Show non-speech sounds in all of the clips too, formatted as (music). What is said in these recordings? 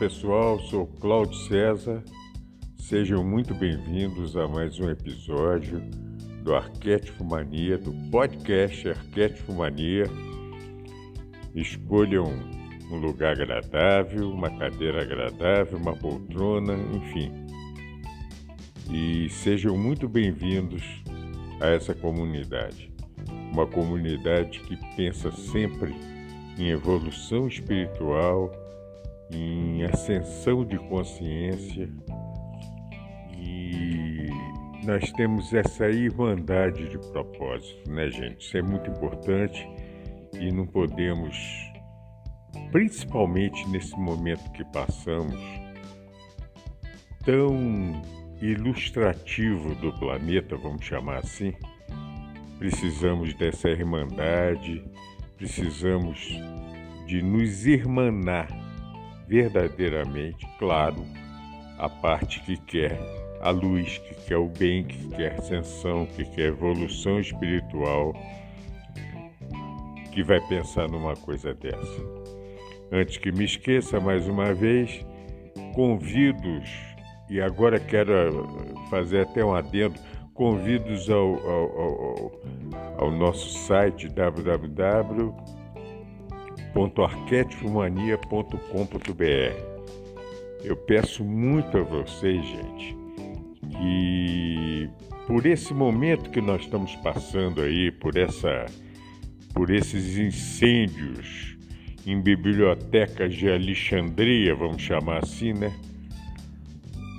Pessoal, sou Cláudio César. Sejam muito bem-vindos a mais um episódio do Arquétipo Mania, do podcast Arquétipo Mania. Escolham um lugar agradável, uma cadeira agradável, uma poltrona, enfim. E sejam muito bem-vindos a essa comunidade. Uma comunidade que pensa sempre em evolução espiritual em ascensão de consciência e nós temos essa irmandade de propósito, né, gente? Isso é muito importante e não podemos, principalmente nesse momento que passamos, tão ilustrativo do planeta, vamos chamar assim, precisamos dessa irmandade, precisamos de nos irmanar verdadeiramente claro a parte que quer a luz, que quer o bem, que quer ascensão, que quer evolução espiritual, que vai pensar numa coisa dessa. Antes que me esqueça, mais uma vez, convidos, e agora quero fazer até um adendo, convidos ao, ao, ao, ao nosso site www www.arquetipomania.com.br. Eu peço muito a vocês, gente, que por esse momento que nós estamos passando aí, por essa por esses incêndios em bibliotecas de Alexandria, vamos chamar assim, né?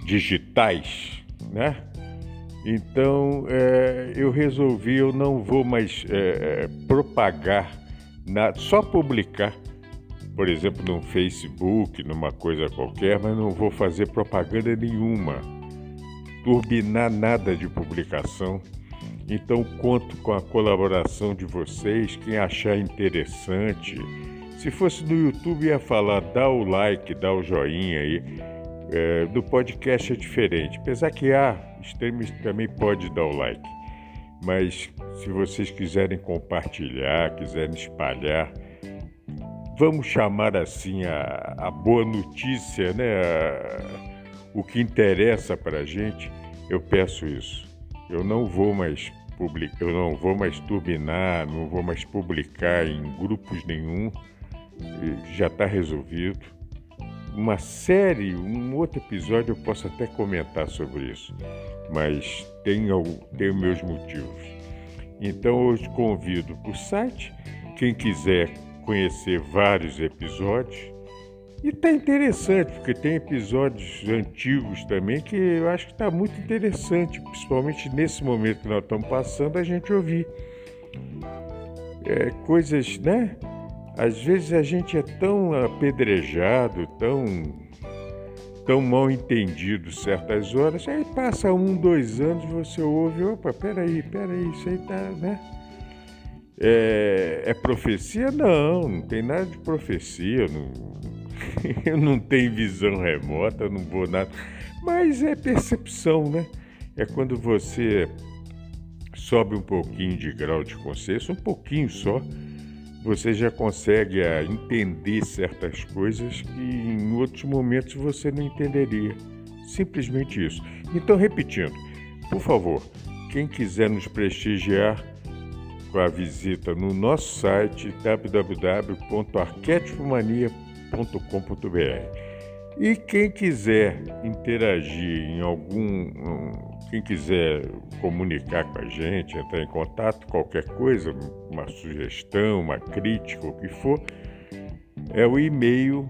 Digitais, né? Então, é, eu resolvi, eu não vou mais é, propagar na, só publicar, por exemplo, no Facebook, numa coisa qualquer, mas não vou fazer propaganda nenhuma, turbinar nada de publicação. Então conto com a colaboração de vocês, quem achar interessante. Se fosse no YouTube ia falar, dá o like, dá o joinha aí. É, do podcast é diferente, apesar que há extremista também pode dar o like. Mas se vocês quiserem compartilhar, quiserem espalhar, vamos chamar assim a, a boa notícia, né? A, o que interessa para a gente, eu peço isso. Eu não vou mais publicar, eu não vou mais turbinar, não vou mais publicar em grupos nenhum. Já está resolvido. Uma série, um outro episódio eu posso até comentar sobre isso, mas tenho, tenho meus motivos. Então eu te convido para o site, quem quiser conhecer vários episódios. E está interessante, porque tem episódios antigos também que eu acho que está muito interessante, principalmente nesse momento que nós estamos passando, a gente ouvir. É, coisas, né? Às vezes a gente é tão apedrejado, tão tão mal entendido certas horas, aí passa um, dois anos, você ouve, opa, peraí, peraí, isso aí tá, né? É, é profecia? Não, não tem nada de profecia. Não... (laughs) eu não tenho visão remota, não vou nada. Mas é percepção, né? É quando você sobe um pouquinho de grau de consciência, um pouquinho só, você já consegue ah, entender certas coisas que em outros momentos você não entenderia. Simplesmente isso. Então, repetindo, por favor, quem quiser nos prestigiar com a visita no nosso site www.arquetipomania.com.br. E quem quiser interagir em algum. Quem quiser comunicar com a gente, entrar em contato, qualquer coisa, uma sugestão, uma crítica, o que for, é o e-mail,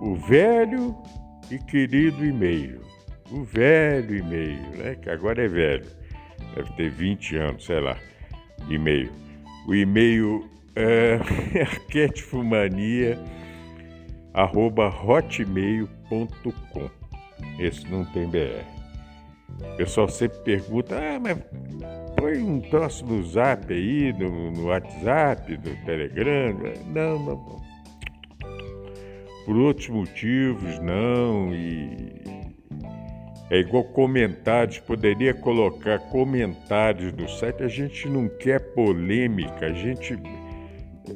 o velho e querido e-mail. O velho e-mail, né? Que agora é velho. Deve ter 20 anos, sei lá. E-mail. O e-mail é (laughs) arquetipomania.com arroba hotmail.com. Esse não tem BR. O pessoal sempre pergunta, ah, mas põe um troço no zap aí, no, no WhatsApp, no Telegram. Não, não, não. Por outros motivos, não. E é igual comentários, poderia colocar comentários no site. A gente não quer polêmica, a gente.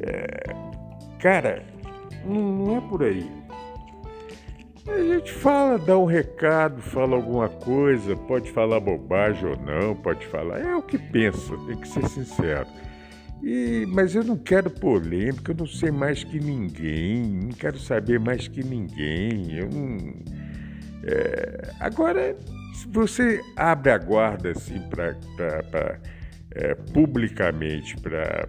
É, cara, não é por aí. A gente fala, dá um recado, fala alguma coisa, pode falar bobagem ou não, pode falar. É o que pensa, tem que ser sincero. E, mas eu não quero polêmica, eu não sei mais que ninguém, não quero saber mais que ninguém. Eu não, é, agora, se você abre a guarda assim para é, publicamente para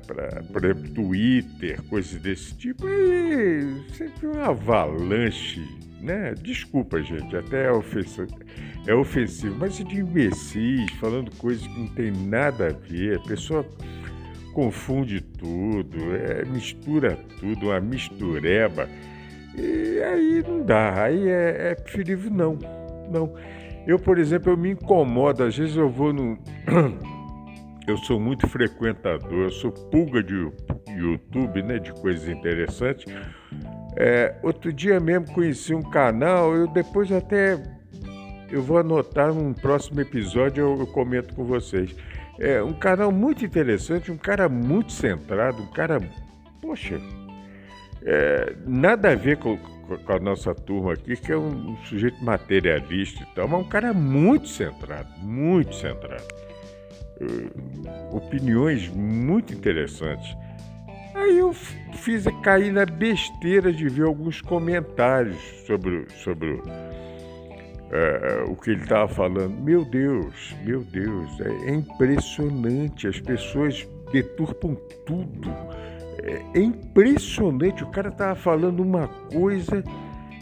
Twitter, coisas desse tipo, e sempre uma avalanche, né? Desculpa, gente, até é ofensivo, é ofensivo, mas de imbecis, falando coisas que não tem nada a ver, a pessoa confunde tudo, é, mistura tudo, uma mistureba, e aí não dá, aí é, é preferível não, não. Eu, por exemplo, eu me incomodo, às vezes eu vou no (clears throat) eu sou muito frequentador, eu sou pulga de YouTube, né, de coisas interessantes. É, outro dia mesmo conheci um canal, eu depois até eu vou anotar num próximo episódio, eu, eu comento com vocês. É um canal muito interessante, um cara muito centrado, um cara, poxa, é, nada a ver com, com, a nossa turma aqui, que é um, um sujeito materialista e tal, mas um cara muito centrado, muito centrado. Uh, opiniões muito interessantes. Aí eu fiz cair na besteira de ver alguns comentários sobre, sobre uh, o que ele estava falando. Meu Deus, meu Deus, é, é, impressionante. As pessoas deturpam tudo. É, é impressionante. O cara estava falando uma coisa,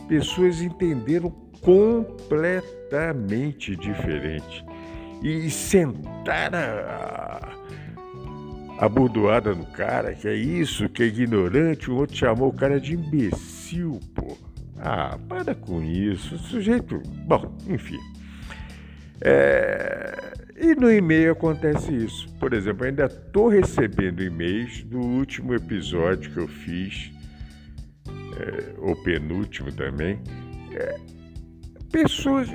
pessoas entenderam completamente diferente e sentar a, a bordoada no cara, que é isso, que é ignorante, o outro chamou o cara de imbecil, pô. Ah, para com isso, sujeito. Bom, enfim. É... E no e-mail acontece isso. Por exemplo, ainda estou recebendo e-mails do último episódio que eu fiz, é, ou penúltimo também. É, pessoas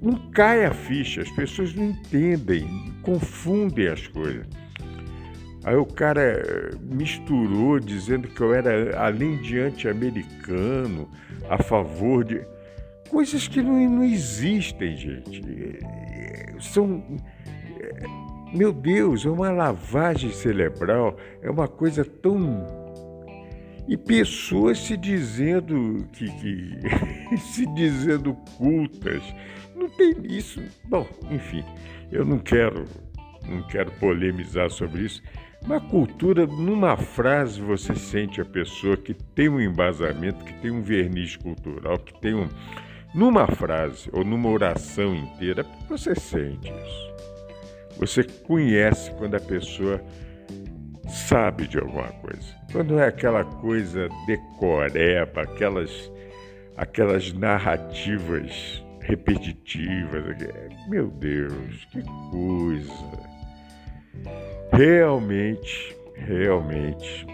não cai a ficha, as pessoas não entendem, confundem as coisas. Aí o cara eh, misturou dizendo que eu era, além de anti-americano, a favor de. Coisas que não, não existem, gente. São. Eh, meu Deus, é uma lavagem cerebral, é uma coisa tão e pessoas se dizendo que, que (laughs) se dizendo cultas. Não tem isso. Bom, enfim, eu não quero não quero polemizar sobre isso, mas cultura, numa frase você sente a pessoa que tem um embasamento, que tem um verniz cultural, que tem um numa frase ou numa oração inteira, você sente isso. Você conhece quando a pessoa sabe de alguma coisa. Quando é aquela coisa decoreba, aquelas, aquelas narrativas repetitivas, meu Deus, que coisa. Realmente, realmente,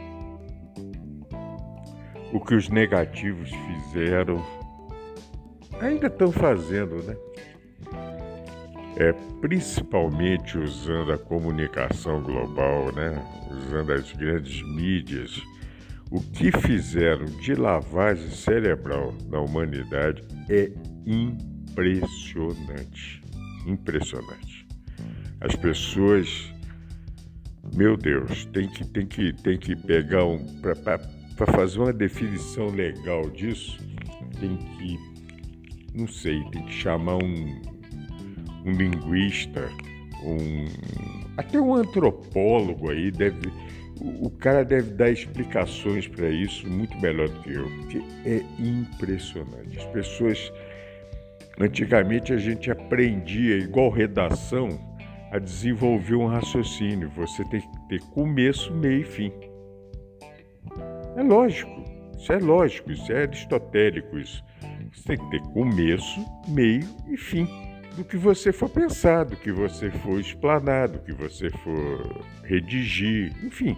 o que os negativos fizeram, ainda estão fazendo, né? É, principalmente usando a comunicação global, né? usando as grandes mídias, o que fizeram de lavagem cerebral na humanidade é impressionante. Impressionante. As pessoas, meu Deus, tem que, tem que, tem que pegar um. Para fazer uma definição legal disso, tem que, não sei, tem que chamar um, um linguista, um, até um antropólogo aí deve o, cara deve dar explicações para isso muito melhor do que eu, porque é impressionante. As pessoas. Antigamente a gente aprendia, igual redação, a desenvolver um raciocínio. Você tem que ter começo, meio e fim. É lógico, isso é lógico, isso é aristotélico. Isso. Você tem que ter começo, meio e fim do que você for pensar, do que você for explanar, do que você for redigir, enfim,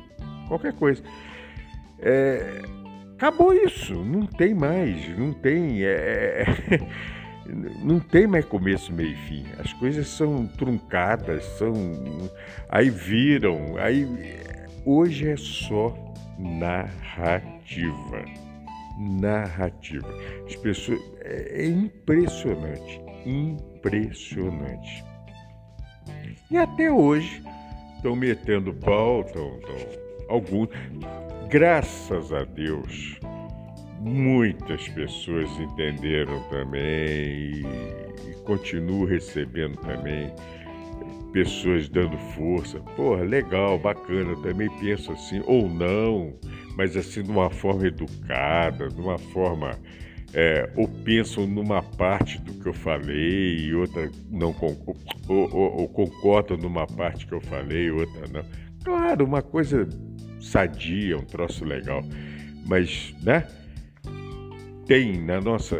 qualquer coisa. É, acabou isso, não tem mais, não tem. É, não tem mais começo, meio e fim. As coisas são truncadas, são. Aí viram. Aí hoje é só narrativa. Narrativa. As pessoas. É, é impressionante. Impressionante. E até hoje estão metendo pau, estão, estão, alguns, graças a Deus, muitas pessoas entenderam também e, e continuam recebendo também pessoas dando força. Porra, legal, bacana, eu também penso assim, ou não, mas assim de uma forma educada, de uma forma é, ou pensam numa parte do que eu falei e outra não concordam, ou, ou, ou, concordam numa parte que eu falei e outra não. Claro, uma coisa sadia, um troço legal, mas, né? Tem na nossa.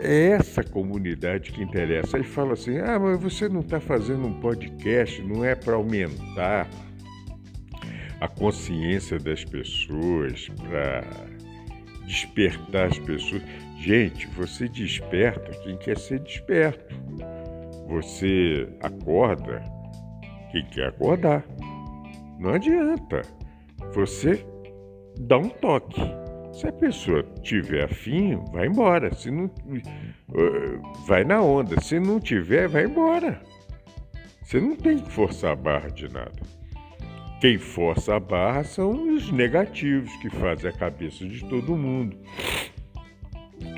É essa comunidade que interessa. Aí fala assim: ah, mas você não está fazendo um podcast, não é para aumentar a consciência das pessoas, para despertar as pessoas. Gente, você desperta quem quer ser desperto. Você acorda quem quer acordar. Não adianta. Você dá um toque. Se a pessoa tiver afim, vai embora. Se não, eh, vai na onda. Se não tiver, vai embora. Você não tem que forçar a barra de nada. Quem força a barra são os negativos que fazem a cabeça de todo mundo,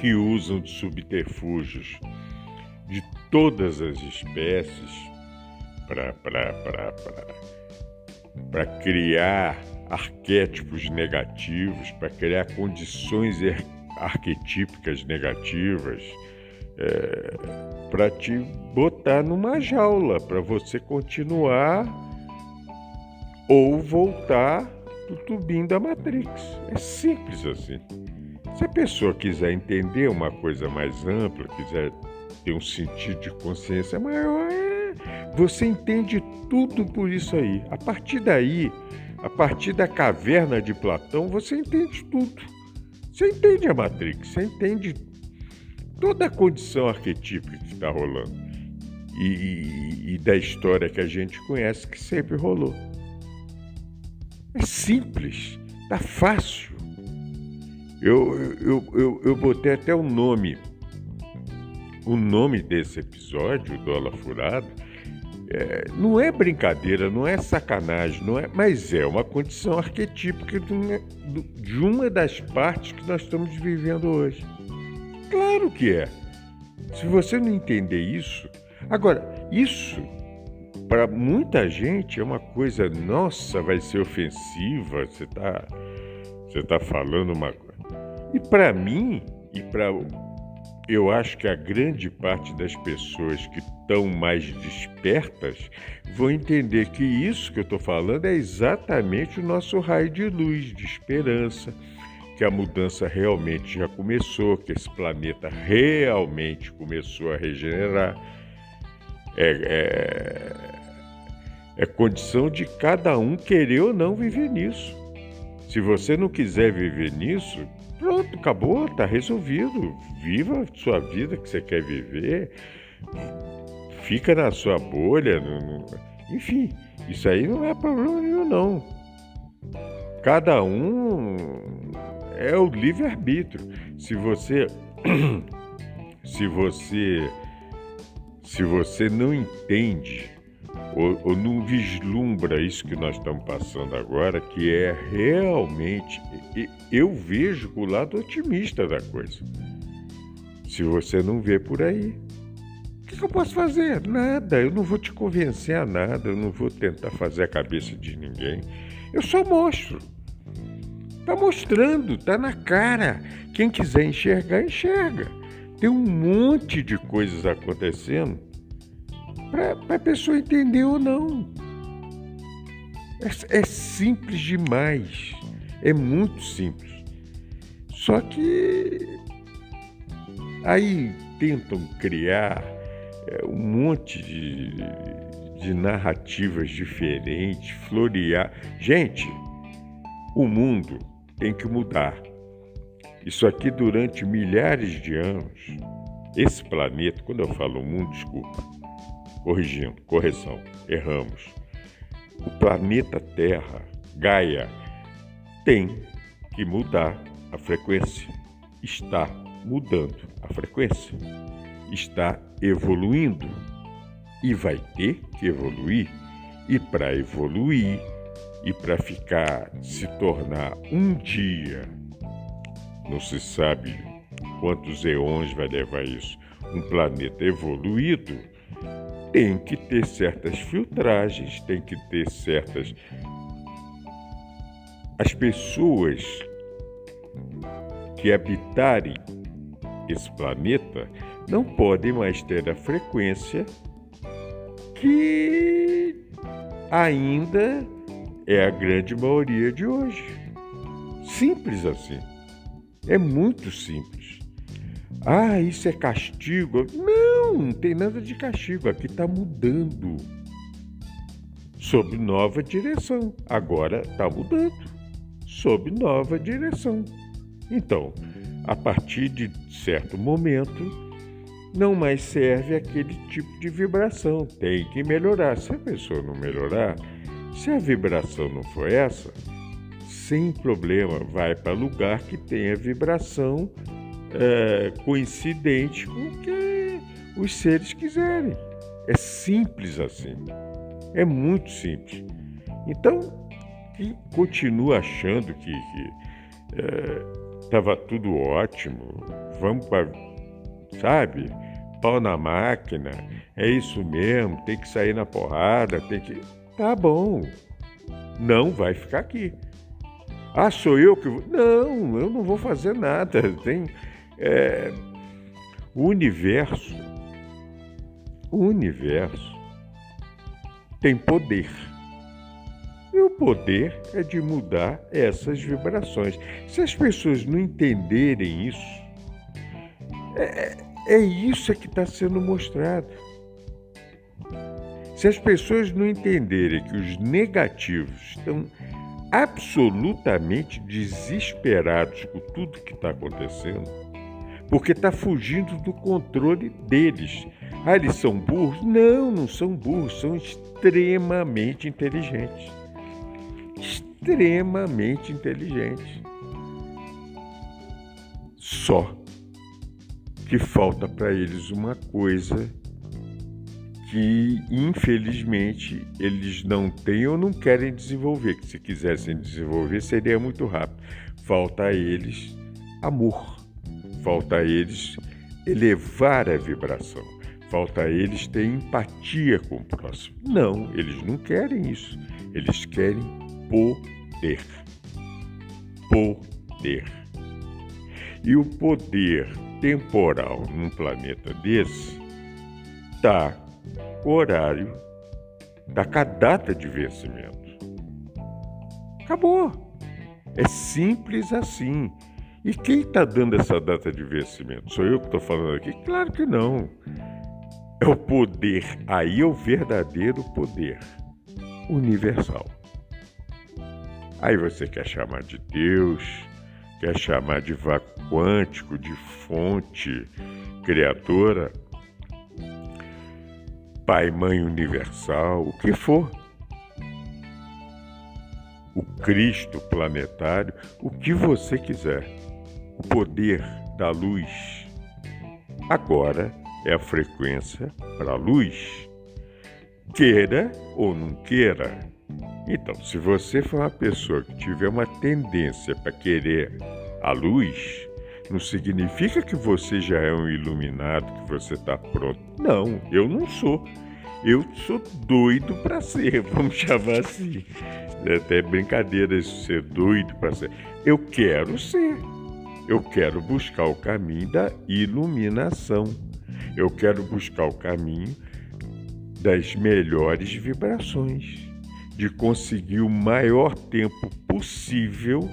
que usam de subterfúgios de todas as espécies para criar arquétipos negativos, para criar condições arquetípicas negativas, é, para te botar numa jaula, para você continuar ou voltar do tubinho da Matrix. É simples assim. Se a pessoa quiser entender uma coisa mais ampla, quiser ter um sentido de consciência maior, é... você entende tudo por isso aí. A partir daí, a partir da caverna de Platão, você entende tudo. Você entende a Matrix, você entende toda a condição arquetípica que está rolando e, e, e da história que a gente conhece que sempre rolou. É simples, tá fácil. Eu, eu, eu, eu botei até o nome. O nome desse episódio, Dólar Furado, é, não é brincadeira, não é sacanagem, não é, mas é uma condição arquetípica de uma, das partes que nós estamos vivendo hoje. Claro que é. Se você não entender isso. Agora, isso para muita gente é uma coisa, nossa, vai ser ofensiva, você está você tá falando uma coisa. E para mim, e para eu acho que a grande parte das pessoas que estão mais despertas vão entender que isso que eu estou falando é exatamente o nosso raio de luz, de esperança, que a mudança realmente já começou, que esse planeta realmente começou a regenerar. É, é, é condição de cada um querer ou não viver nisso. Se você não quiser viver nisso, Pronto, acabou, tá resolvido. Viva sua vida que você quer viver. Fica na sua bolha. No, no... Enfim, isso aí não é problema nenhum, não. Cada um é o livre-arbítrio. Se você. (clears throat) se você. Se você não entende ou, ou, não vislumbra isso que nós estamos passando agora, que é realmente. Eu vejo o lado otimista da coisa. Se você não vê por aí, o que, eu posso fazer? Nada. Eu não vou te convencer a nada, eu não vou tentar fazer a cabeça de ninguém. Eu só mostro. Tá mostrando, tá na cara. Quem quiser enxergar, enxerga. Tem um monte de coisas acontecendo para a pessoa entender ou não. É, é, simples demais. É muito simples. Só que aí tentam criar é, um monte de, de narrativas diferentes, florear. Gente, o mundo tem que mudar. Isso aqui durante milhares de anos, esse planeta, quando eu falo mundo, desculpa, corrigindo, correção, erramos. O planeta Terra, Gaia, tem que mudar a frequência. Está mudando a frequência. Está evoluindo e vai ter que evoluir. E para evoluir e para ficar, se tornar um dia, não se sabe quantos eões vai levar isso, um planeta evoluído, tem que ter certas filtragens, tem que ter certas. As pessoas que habitarem esse planeta não podem mais ter a frequência que ainda é a grande maioria de hoje. Simples assim. É muito simples. Ah, isso é castigo. Não, não tem nada de castigo. Aqui está mudando. Sob nova direção. Agora está mudando. Sob nova direção. Então, a partir de certo momento, não mais serve aquele tipo de vibração. Tem que melhorar. Se a pessoa não melhorar, se a vibração não for essa, sem problema, vai para lugar que tenha vibração é, coincidente com o que os seres quiserem. É simples assim. É muito simples. Então, quem continua achando que estava é, tudo ótimo, vamos para. Sabe? Pau na máquina, é isso mesmo, tem que sair na porrada, tem que. Tá bom. Não vai ficar aqui. Ah, sou eu que vou. Não, eu não vou fazer nada. Tem é, o universo, o universo tem poder. O poder é de mudar essas vibrações. Se as pessoas não entenderem isso, é, é isso que está sendo mostrado. Se as pessoas não entenderem que os negativos estão absolutamente desesperados com tudo que está acontecendo, porque está fugindo do controle deles. Ah, eles são burros? Não, não são burros, são extremamente inteligentes. Extremamente inteligentes. Só que falta para eles uma coisa que infelizmente eles não têm ou não querem desenvolver, que se quisessem desenvolver seria muito rápido. Falta a eles amor. Falta a eles elevar a vibração. Falta a eles ter empatia com o próximo. Não, eles não querem isso. Eles querem poder. Poder. E o poder temporal num planeta desse está com horário, está com data de vencimento. Acabou. É simples assim. E quem está dando essa data de vencimento? Sou eu que estou falando aqui? Claro que não. É o poder, aí é o verdadeiro poder universal. Aí você quer chamar de Deus, quer chamar de vácuo quântico, de fonte criadora, Pai, Mãe Universal, o que for. O Cristo planetário, o que você quiser. O poder da luz. Agora é a frequência para a luz. Queira ou não queira. Então, se você for uma pessoa que tiver uma tendência para querer a luz, não significa que você já é um iluminado, que você está pronto. Não, eu não sou. Eu sou doido para ser, (laughs) vamos chamar assim. É até brincadeira isso, ser doido para ser. Eu quero ser. Eu quero buscar o caminho da iluminação. Eu quero buscar o caminho das melhores vibrações, de conseguir o maior tempo possível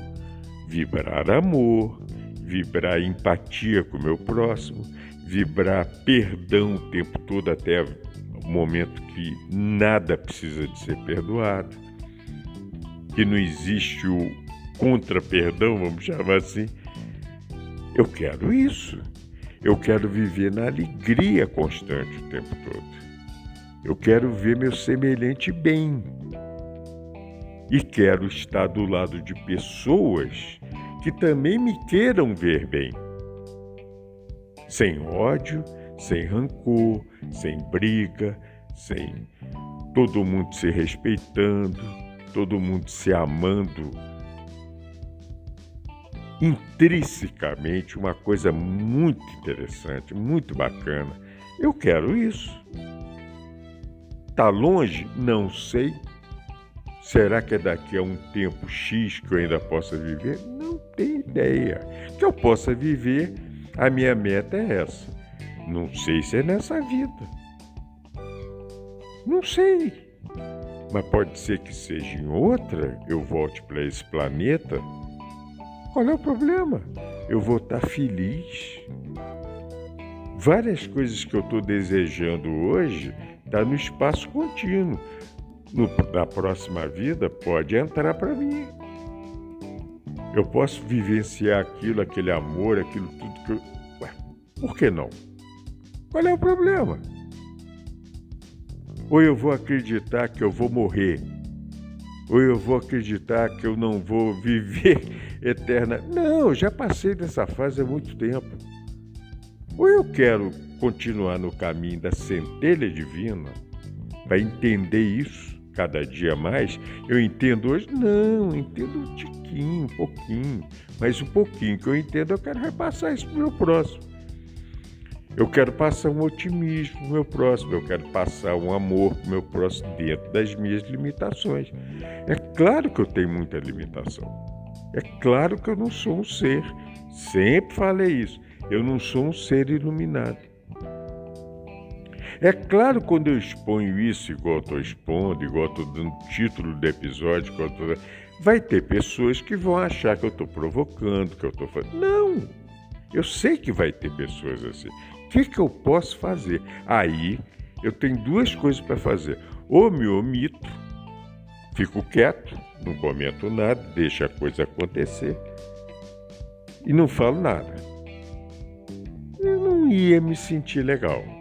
vibrar amor, vibrar empatia com o meu próximo, vibrar perdão o tempo todo até o momento que nada precisa de ser perdoado, que não existe o contra-perdão, vamos chamar assim. Eu quero isso. Eu quero viver na alegria constante o tempo todo. Eu quero ver meu semelhante bem. E quero estar do lado de pessoas que também me queiram ver bem. Sem ódio, sem rancor, sem briga, sem todo mundo se respeitando, todo mundo se amando. Intrinsecamente, uma coisa muito interessante, muito bacana. Eu quero isso. Tá longe? Não sei. Será que é daqui a um tempo X que eu ainda possa viver? tenho ideia. Que eu possa viver, a minha meta é essa. Não sei se é nessa vida. Não sei. Mas pode ser que seja em outra, eu volte para esse planeta. Qual é o problema? Eu vou estar tá feliz. Várias coisas que eu estou desejando hoje estão tá no espaço contínuo. No, na próxima vida pode entrar para mim. Eu posso vivenciar aquilo, aquele amor, aquilo tudo que eu. Ué, por que não? Qual é o problema? Ou eu vou acreditar que eu vou morrer, ou eu vou acreditar que eu não vou (laughs) viver eterna. Não, já passei dessa fase há muito tempo. Ou eu quero continuar no caminho da centelha divina para entender isso cada dia mais, eu entendo hoje? Não, entendo um tiquinho, um pouquinho. Mas o pouquinho que eu entendo, eu quero repassar isso para o meu próximo. Eu quero passar um otimismo para o meu próximo, eu quero passar um amor para o meu próximo dentro das minhas limitações. É claro que eu tenho muita limitação. É claro que eu não sou um ser. Sempre falei isso. Eu não sou um ser iluminado. É claro, quando eu exponho isso, igual estou expondo, igual estou dando título do episódio, tô... vai ter pessoas que vão achar que eu estou provocando, que eu estou fazendo. Não! Eu sei que vai ter pessoas assim. O que, que eu posso fazer? Aí eu tenho duas coisas para fazer. Ou me omito, fico quieto, não comento nada, deixo a coisa acontecer e não falo nada. Eu não ia me sentir legal.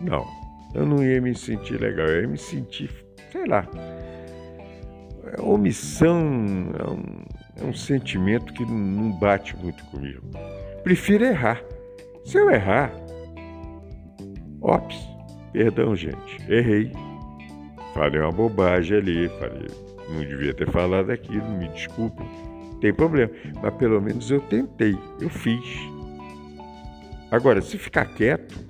Não, eu não ia me sentir legal, eu ia me sentir, sei lá. Omissão é um, é um sentimento que não bate muito comigo. Prefiro errar. Se eu errar, ops, perdão, gente, errei. Falei uma bobagem ali, falei, não devia ter falado aquilo, me desculpe, tem problema. Mas pelo menos eu tentei, eu fiz. Agora, se ficar quieto,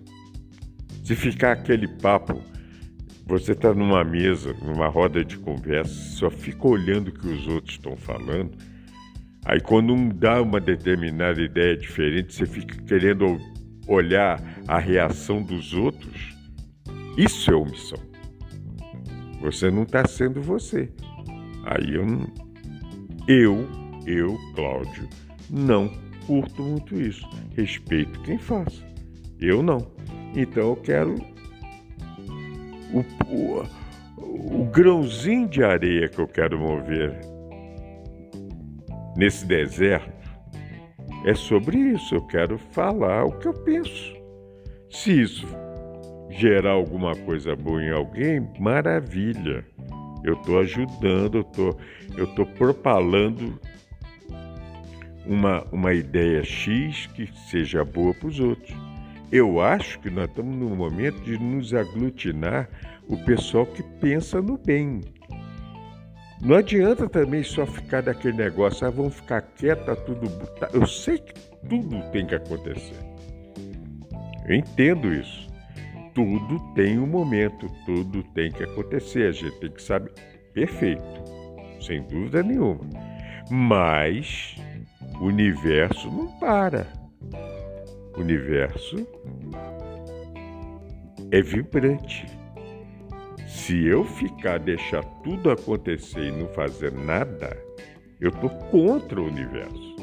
se ficar aquele papo, você está numa mesa, numa roda de conversa, só fica olhando o que os outros estão falando. Aí quando um dá uma determinada ideia diferente, você fica querendo olhar a reação dos outros. Isso é omissão. Você não está sendo você. Aí eu, não, eu, eu, Cláudio, não curto muito isso. Respeito quem faz. Eu não. Então eu quero o, o, o grãozinho de areia que eu quero mover nesse deserto é sobre isso. Eu quero falar o que eu penso. Se isso gerar alguma coisa boa em alguém, maravilha. Eu estou ajudando, eu tô, estou propalando uma, uma ideia X que seja boa para os outros. Eu acho que nós estamos no momento de nos aglutinar o pessoal que pensa no bem. Não adianta também só ficar daquele negócio, ah, vamos ficar quieta, tá tudo. Tá, eu sei que tudo tem que acontecer. Eu entendo isso. Tudo tem um momento, tudo tem que acontecer. A gente tem que saber. Perfeito, sem dúvida nenhuma. Mas o universo não para. Universo é vibrante. Se eu ficar, deixar tudo acontecer e não fazer nada, eu estou contra o universo.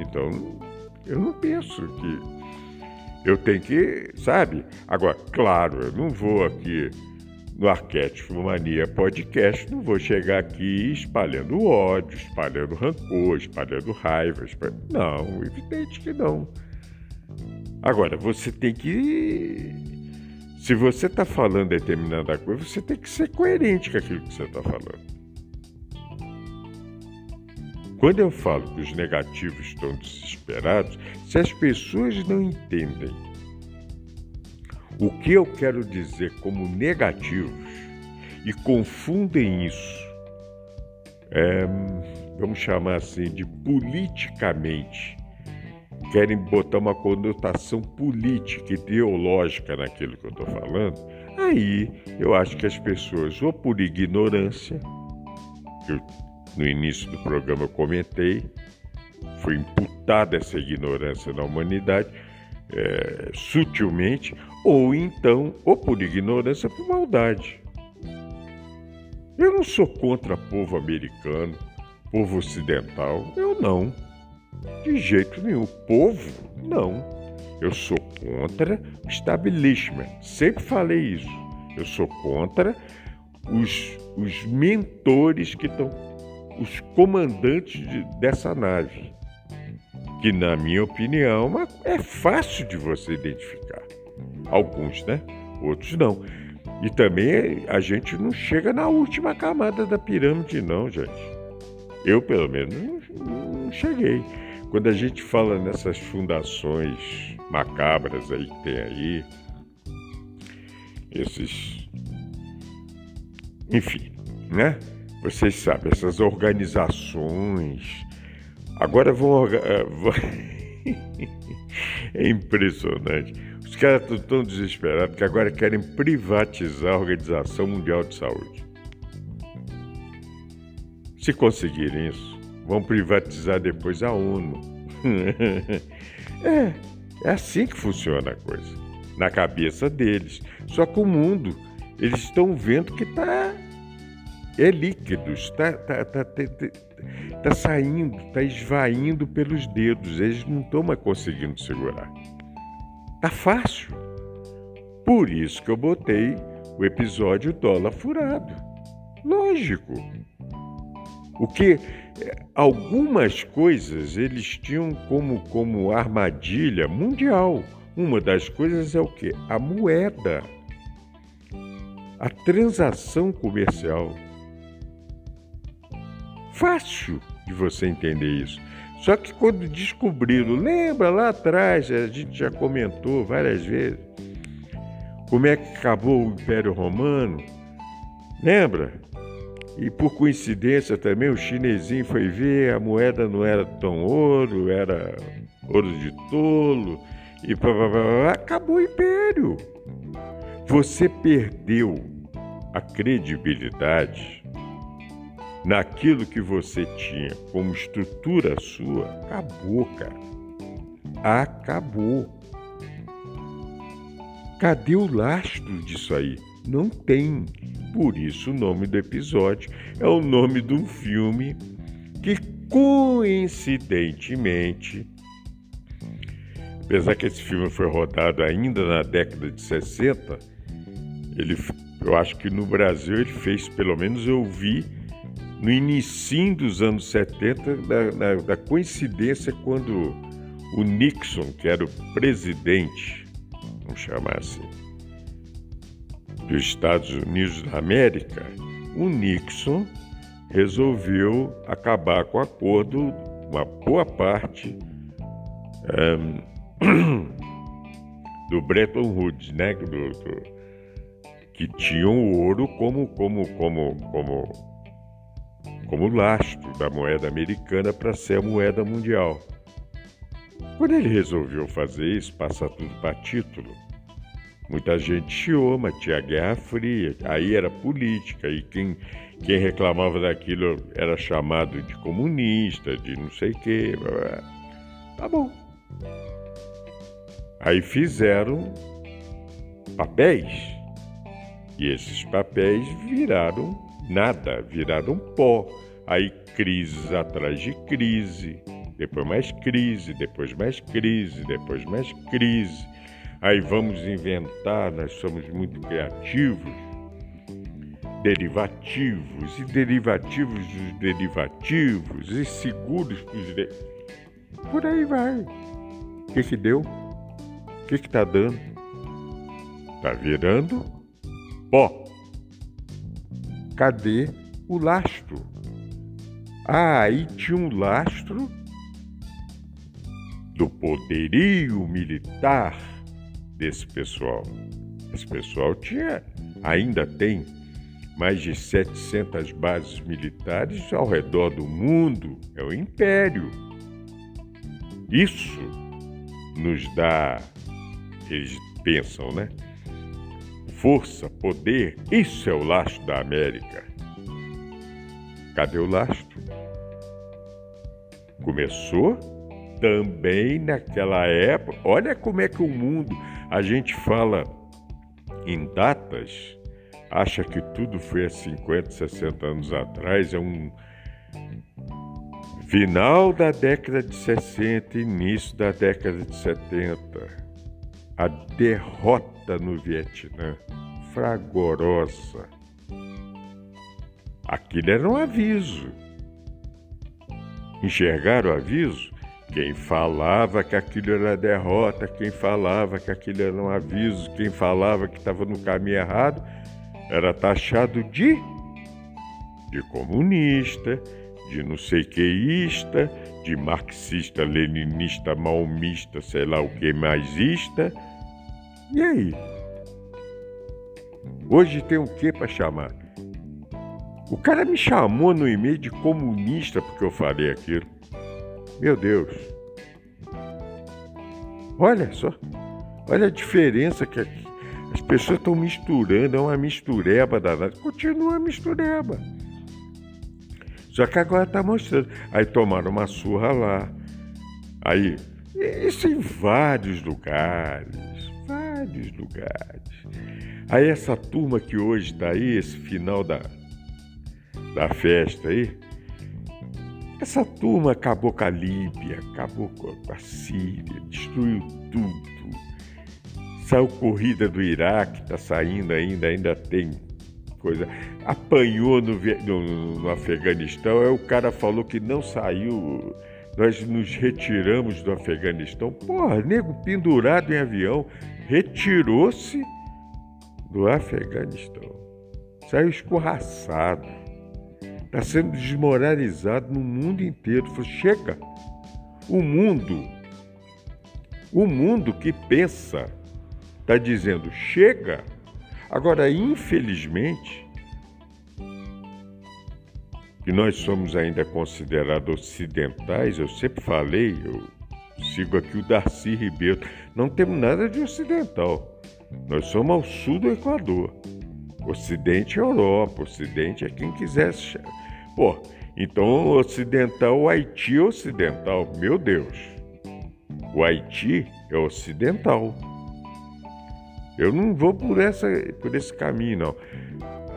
Então, eu não penso que eu tenho que, sabe? Agora, claro, eu não vou aqui no Arquétipo Mania Podcast, não vou chegar aqui espalhando ódio, espalhando rancor, espalhando raiva. Espalhando... Não, evidente que não. Agora, você tem que. Se você está falando determinada coisa, você tem que ser coerente com aquilo que você está falando. Quando eu falo que os negativos estão desesperados, se as pessoas não entendem o que eu quero dizer como negativos e confundem isso, é, vamos chamar assim, de politicamente, querem botar uma conotação política, ideológica naquilo que eu estou falando, aí eu acho que as pessoas, ou por ignorância, que eu, no início do programa eu comentei, foi imputada essa ignorância na humanidade, é, sutilmente, ou então, ou por ignorância, por maldade. Eu não sou contra povo americano, povo ocidental, eu não. De jeito nenhum. Povo, não. Eu sou contra o establishment. Sempre falei isso. Eu sou contra os, os mentores que estão, os comandantes de, dessa nave que, na minha opinião, é fácil de você identificar. Alguns, né? Outros não. E também a gente não chega na última camada da pirâmide, não, gente. Eu, pelo menos, não, não cheguei. Quando a gente fala nessas fundações macabras aí que tem aí, esses. Enfim, né? Vocês sabem, essas organizações Agora vão. (laughs) é impressionante. Os caras estão tão desesperados que agora querem privatizar a Organização Mundial de Saúde. Se conseguirem isso, vão privatizar depois a ONU. (laughs) é, é assim que funciona a coisa. Na cabeça deles. Só que o mundo, eles estão vendo que está é líquido, está, tá, tá, tá, tá saindo, está esvaindo pelos dedos, eles não estão mais conseguindo segurar. Tá fácil. Por isso que eu botei o episódio dólar furado. Lógico. O que algumas coisas eles tinham como, como armadilha mundial. Uma das coisas é o que? A moeda. A transação comercial fácil de você entender isso. Só que quando descobriram, lembra lá atrás, a gente já comentou várias vezes, como é que acabou o Império Romano? Lembra? E por coincidência também o chinesinho foi ver, a moeda não era tão ouro, era ouro de tolo, e pá, pá, pá, acabou o império. Você perdeu a credibilidade naquilo que você tinha como estrutura sua, acabou, cara. Acabou. Cadê o lastro disso aí? Não tem. Por isso o nome do episódio é o nome de um filme que coincidentemente, apesar que esse filme foi rodado ainda na década de 60, ele, eu acho que no Brasil ele fez, pelo menos eu vi, no início dos anos 70, da, da, da coincidência quando o Nixon, que era o presidente, vamos chamar assim, dos Estados Unidos da América, o Nixon resolveu acabar com o acordo, uma boa parte um, (clears throat) do Bretton Woods, né? Do, do, que tinham o ouro como, como, como, como, como lastro da moeda americana para ser a moeda mundial. Quando ele resolveu fazer isso, passar tudo para título, muita gente chiou, mas tinha Guerra Fria, aí era política, e quem, quem reclamava daquilo era chamado de comunista, de não sei o quê. Tá bom. Aí fizeram papéis, e esses papéis viraram nada, viraram pó. Aí crises atrás de crise, depois mais crise, depois mais crise, depois mais crise. Aí vamos inventar, nós somos muito criativos, derivativos e derivativos dos derivativos e seguros dos de... Por aí vai. O que que deu? O que que tá dando? Tá virando pó. Cadê o lastro? Ah, aí tinha um lastro do poderio militar desse pessoal. Esse pessoal tinha, ainda tem, mais de 700 bases militares ao redor do mundo. É o império. Isso nos dá, eles pensam, né? Força, poder, isso é o lastro da América. Cadê o lastro? Começou também naquela época. Olha como é que o mundo, a gente fala em datas, acha que tudo foi há 50, 60 anos atrás, é um final da década de 60, início da década de 70. A derrota no Vietnã, fragorosa. Aquilo era um aviso. Enxergaram o aviso? Quem falava que aquilo era derrota, quem falava que aquilo era um aviso, quem falava que estava no caminho errado, era taxado de de comunista, de não sei queísta, de marxista, leninista, maomista, sei lá o que maisista. E aí? Hoje tem o que para chamar? O cara me chamou no e-mail de comunista porque eu falei aquilo. Meu Deus. Olha só. Olha a diferença que aqui. As pessoas estão misturando, é uma mistureba danada. Continua a mistureba. Só que agora está mostrando. Aí tomaram uma surra lá. Aí, isso em vários lugares. Vários lugares. Aí essa turma que hoje está aí, esse final da, da festa aí, essa turma acabou com a Líbia, acabou com a Síria, destruiu tudo. Saiu corrida do Iraque, está saindo ainda, ainda tem coisa. Apanhou no, no, no Afeganistão, aí o cara falou que não saiu. Nós nos retiramos do Afeganistão. Porra, nego pendurado em avião, retirou-se do Afeganistão. Saiu escorraçado está sendo desmoralizado no mundo inteiro. Falei, chega! O mundo, o mundo que pensa, está dizendo chega. Agora, infelizmente, que nós somos ainda considerados ocidentais, eu sempre falei, eu sigo aqui o Darcy Ribeiro, não temos nada de ocidental. Nós somos ao sul do Equador. Ocidente é Europa, Ocidente é quem quisesse. Pô, então ocidental, o Haiti é ocidental. Meu Deus, o Haiti é ocidental. Eu não vou por, essa, por esse caminho, não.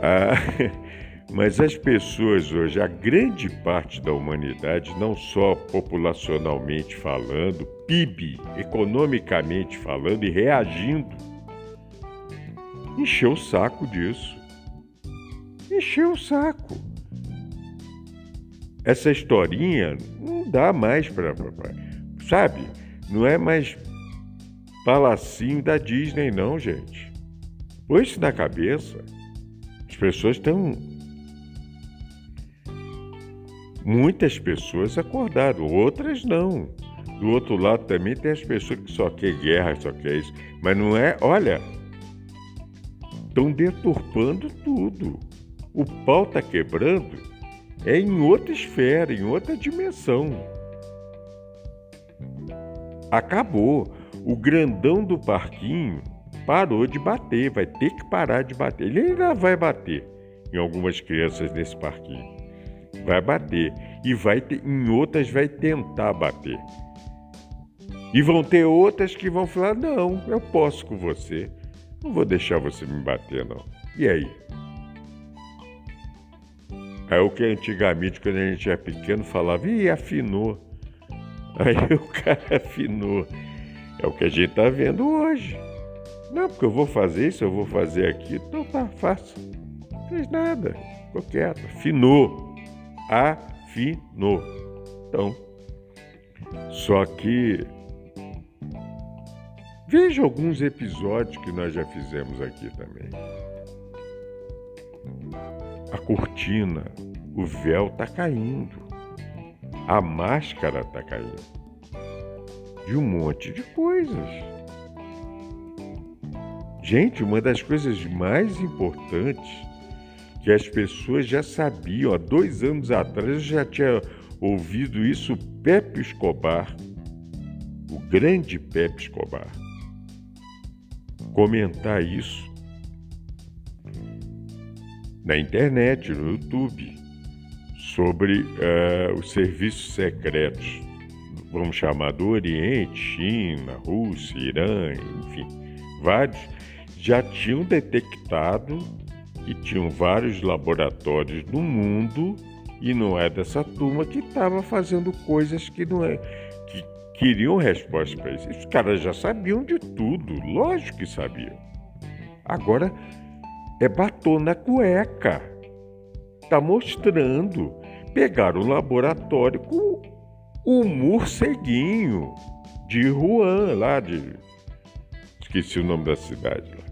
Ah, (laughs) mas as pessoas hoje, a grande parte da humanidade, não só populacionalmente falando, PIB, economicamente falando e reagindo, encheu o saco disso. Encheu o saco. Essa historinha não dá mais para. Sabe? Não é mais palacinho da Disney, não, gente. Põe isso na cabeça. As pessoas estão. Muitas pessoas acordaram, outras não. Do outro lado também tem as pessoas que só quer guerra, só quer isso. Mas não é, olha, estão deturpando tudo. O pau está quebrando é em outra esfera, em outra dimensão. Acabou. O grandão do parquinho parou de bater, vai ter que parar de bater. Ele ainda vai bater em algumas crianças nesse parquinho. Vai bater. E vai ter, em outras vai tentar bater. E vão ter outras que vão falar: não, eu posso com você. Não vou deixar você me bater, não. E aí? É o que antigamente, quando a gente era pequeno, falava, ih, afinou. Aí (laughs) o cara afinou. É o que a gente está vendo hoje. Não, porque eu vou fazer isso, eu vou fazer aquilo. Então tá, faça. Não fez nada. Ficou quieto. Afinou. Afinou. Então, só que veja alguns episódios que nós já fizemos aqui também. A cortina, o véu está caindo. A máscara está caindo. De um monte de coisas. Gente, uma das coisas mais importantes que as pessoas já sabiam, há dois anos atrás eu já tinha ouvido isso Pepe Escobar, o grande Pepe Escobar, comentar isso na internet, no YouTube, sobre uh, os serviços secretos, vamos chamar do Oriente, China, Rússia, Irã, enfim, vários já tinham detectado e tinham vários laboratórios no mundo e não é dessa turma que estava fazendo coisas que não é que queriam resposta para isso. Os caras já sabiam de tudo, lógico que sabiam. Agora é batom na cueca. Tá mostrando. Pegaram o laboratório com o morceguinho de Wuhan, lá de. Esqueci o nome da cidade lá.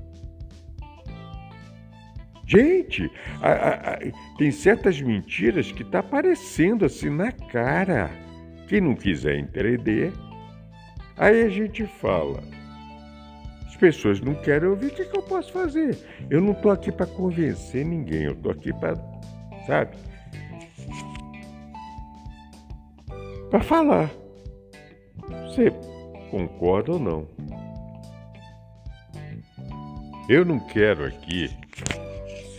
Gente, a, a, a, tem certas mentiras que tá aparecendo assim na cara. Quem não quiser entender, aí a gente fala. As pessoas não querem ouvir, o que, que eu posso fazer? Eu não estou aqui para convencer ninguém, eu estou aqui para, sabe? Para falar. Você concorda ou não? Eu não quero aqui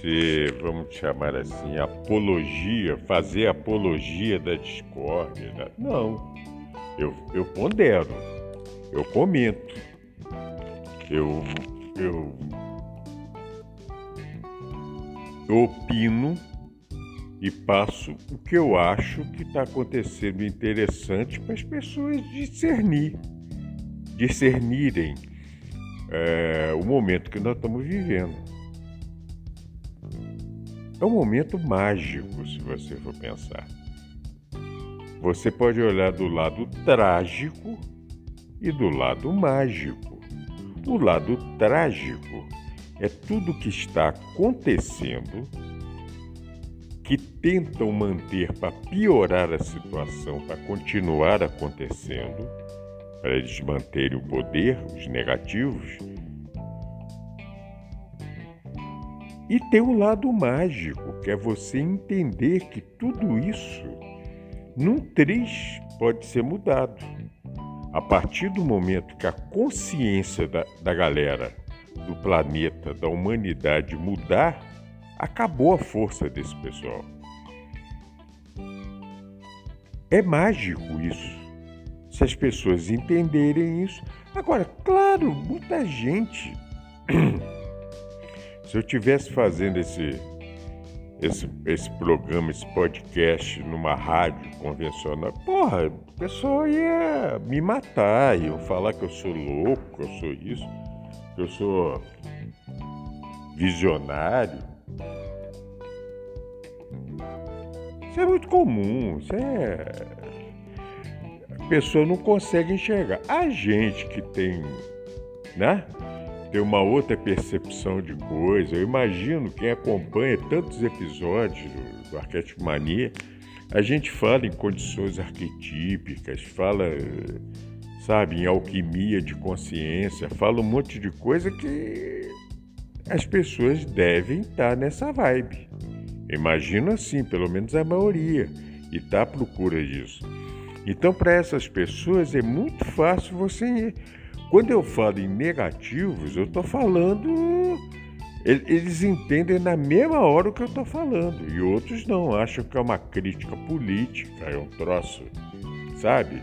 ser, vamos chamar assim, apologia, fazer apologia da discórdia. Não. Eu, eu pondero, eu comento, eu, eu, opino e passo o que eu acho que está acontecendo interessante para as pessoas discernir, discernirem é, o momento que nós estamos vivendo. É um momento mágico, se você for pensar. Você pode olhar do lado trágico e do lado mágico. O lado trágico é tudo que está acontecendo que tentam manter para piorar a situação, para continuar acontecendo, para eles manterem o poder, os negativos, E tem um lado mágico, que é você entender que tudo isso, num triz, pode ser mudado. A partir do momento que a consciência da, da galera, do planeta, da humanidade mudar, acabou a força desse pessoal. É mágico isso. Se as pessoas entenderem isso. Agora, claro, muita gente (clears throat) Se eu tivesse fazendo esse, esse, esse programa, esse podcast numa rádio convencional, porra, pessoal ia me matar, iam falar que eu sou louco, que eu sou isso, que eu sou visionário. Isso é muito comum, isso é. pessoas não conseguem enxergar. A gente que tem, né? Tem uma outra percepção de coisa. Eu imagino quem acompanha tantos episódios do, do Arquétipo Mania, a gente fala em condições arquetípicas, fala, sabe, em alquimia de consciência, fala um monte de coisa que as pessoas devem estar nessa vibe. Imagino assim, pelo menos a maioria, e está à procura disso. Então, para essas pessoas é muito fácil você. Quando eu falo em negativos, eu estou falando. Eles entendem na mesma hora o que eu estou falando. E outros não, acham que é uma crítica política, é um troço, sabe?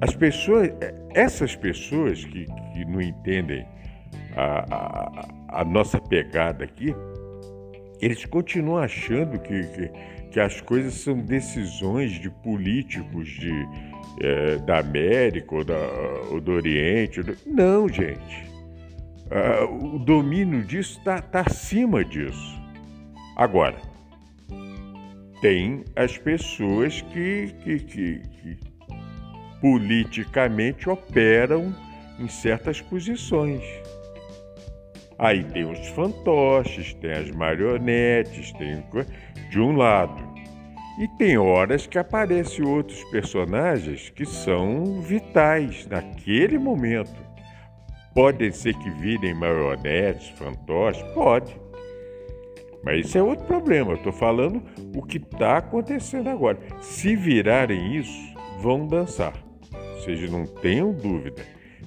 As pessoas, essas pessoas que, que não entendem a, a, a nossa pegada aqui, eles continuam achando que, que, que, as coisas são decisões de políticos de, é, da América ou, da, ou do Oriente. Não, gente. Uh, o domínio disso está tá acima disso. Agora, tem as pessoas que, que, que, que politicamente operam em certas posições. Aí tem os fantoches, tem as marionetes, tem de um lado. E tem horas que aparecem outros personagens que são vitais naquele momento. Podem ser que virem marionetes, fantoches, pode. Mas isso é outro problema. Estou falando o que está acontecendo agora. Se virarem isso, vão dançar. Ou seja, não tenham dúvida.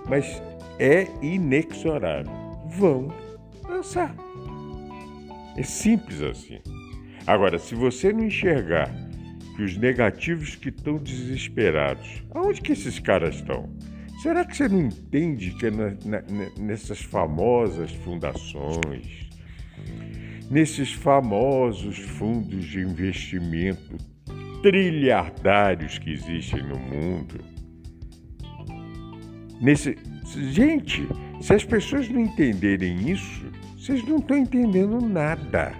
Mas é inexorável vão dançar. É simples assim. Agora, se você não enxergar que os negativos que estão desesperados, aonde que esses caras estão? Será que você não entende que é na, na, nessas famosas fundações, nesses famosos fundos de investimento trilhardários que existem no mundo? Nesse, gente, se as pessoas não entenderem isso, vocês não estão entendendo nada.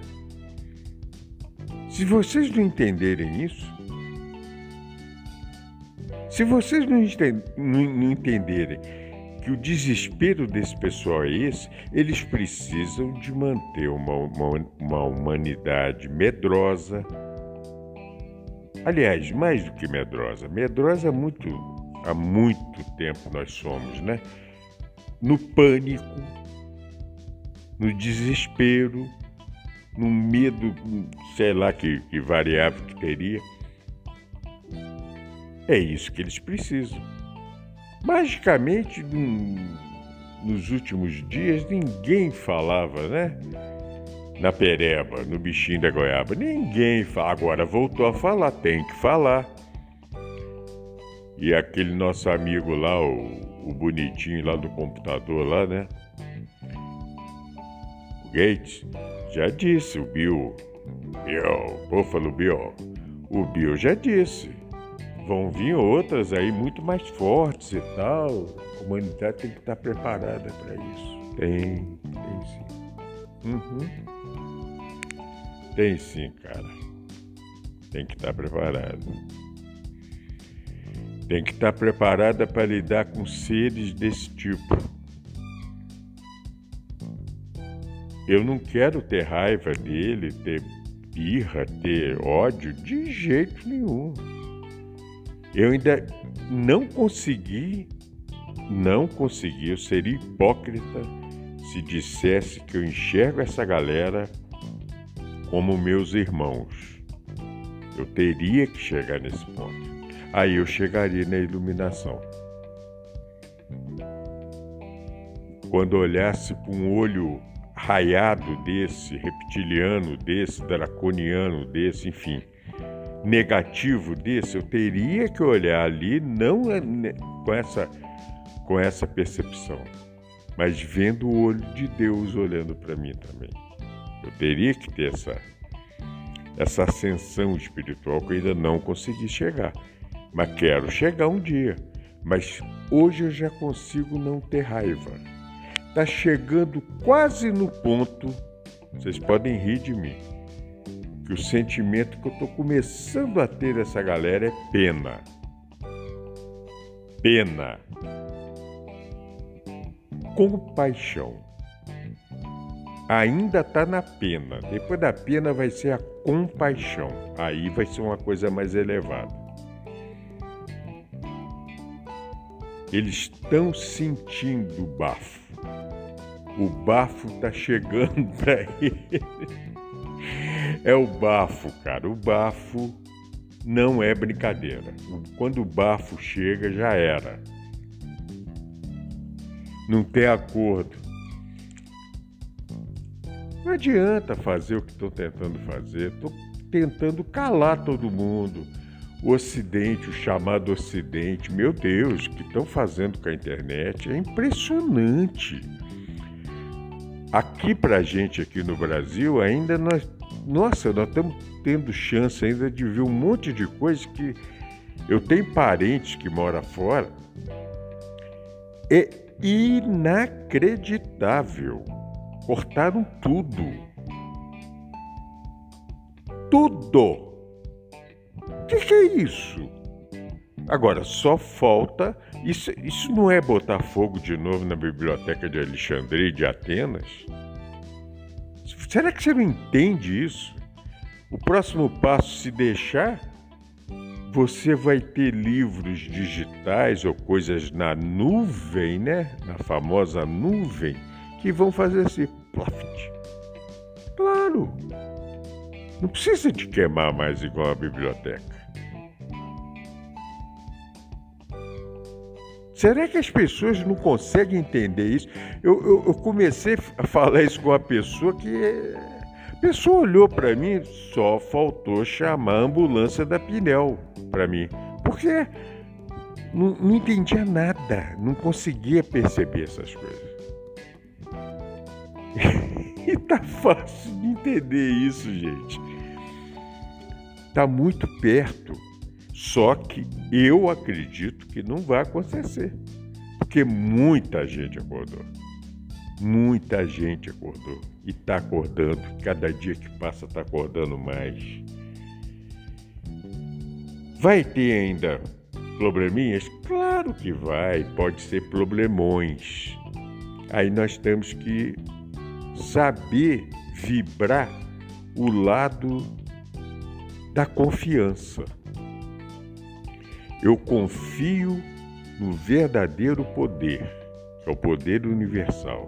Se vocês não entenderem isso, se vocês não, entenderem que o desespero desse pessoal é esse, eles precisam de manter uma, uma, uma humanidade medrosa. Aliás, mais do que medrosa, medrosa há muito, há muito tempo nós somos, né? no pânico, no desespero, no medo, sei lá que, que variável que teria. É isso que eles precisam. Magicamente, nos últimos dias, ninguém falava, né? Na pereba, no bichinho da goiaba. Ninguém fala. Agora voltou a falar, tem que falar. E aquele nosso amigo lá, o o bonitinho lá do computador lá, né? O Gates já disse, o Bill, Bill, Buffalo Bill, o Bill já disse. Vão vir outras aí muito mais fortes e tal. A humanidade tem que estar preparada para isso. Tem, tem sim. Uhum. Tem sim, cara. Tem que estar preparado tem que estar preparada para lidar com seres desse tipo. Eu não quero ter raiva dele, ter birra, ter ódio, de jeito nenhum. Eu ainda não consegui, não consegui, eu seria hipócrita se dissesse que eu enxergo essa galera como meus irmãos. Eu teria que chegar nesse ponto aí eu chegaria na iluminação. Quando olhasse para um olho raiado desse, reptiliano desse, draconiano desse, enfim, negativo desse, eu teria que olhar ali não com essa, com essa percepção, mas vendo o olho de Deus olhando para mim também. Eu teria que ter essa, essa ascensão espiritual que eu ainda não consegui chegar mas quero chegar um dia. Mas hoje eu já consigo não ter raiva. Está chegando quase no ponto, vocês podem rir de mim, que o sentimento que eu estou começando a ter dessa galera é pena. Pena. Compaixão. Ainda está na pena. Depois da pena vai ser a compaixão. Aí vai ser uma coisa mais elevada. Eles estão sentindo o bafo. O bafo está chegando (laughs) para eles. É o bafo, cara. O bafo não é brincadeira. Quando o bafo chega, já era. Não tem acordo. Não adianta fazer o que estou tentando fazer. Estou tentando calar todo mundo. O Ocidente, o chamado Ocidente, meu Deus, o que estão fazendo com a internet é impressionante. Aqui pra gente aqui no Brasil ainda nós nossa, nós estamos tendo chance ainda de ver um monte de coisa que eu tenho parentes que moram fora. É inacreditável. Cortaram tudo. Tudo. O que, que, é isso? Agora, só falta. Isso, isso não é botar fogo de novo na biblioteca de Alexandria e de Atenas? Será que você não entende isso? O próximo passo, se deixar, você vai ter livros digitais ou coisas na nuvem, né? Na famosa nuvem, que vão fazer assim, ploft. Claro. Não precisa te queimar mais igual a biblioteca. Será que as pessoas não conseguem entender isso? Eu, eu, eu comecei a falar isso com uma pessoa que. A pessoa olhou para mim, só faltou chamar a ambulância da Pinel para mim. Porque não, não entendia nada, não conseguia perceber essas coisas. (laughs) e tá fácil de entender isso, gente. Tá muito perto só que eu acredito que não vai acontecer. Porque muita gente acordou. Muita gente acordou. E está acordando. Cada dia que passa está acordando mais. Vai ter ainda probleminhas? Claro que vai. Pode ser problemões. Aí nós temos que saber vibrar o lado da confiança. Eu confio no verdadeiro poder, que é o poder universal,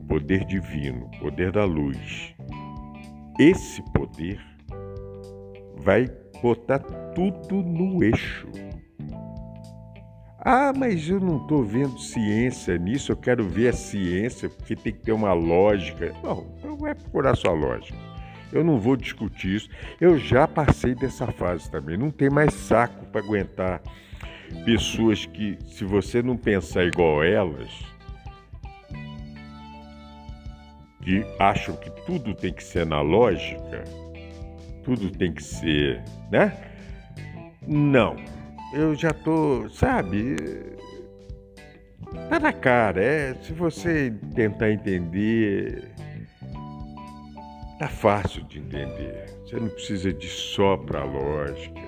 o poder divino, o poder da luz. Esse poder vai botar tudo no eixo. Ah, mas eu não estou vendo ciência nisso, eu quero ver a ciência, porque tem que ter uma lógica. Não, então vai procurar sua lógica. Eu não vou discutir isso. Eu já passei dessa fase também. Não tem mais saco para aguentar pessoas que, se você não pensar igual elas, que acham que tudo tem que ser na lógica, tudo tem que ser, né? Não. Eu já tô, sabe? Tá na cara, é. Se você tentar entender, Tá fácil de entender. Você não precisa de só para lógica.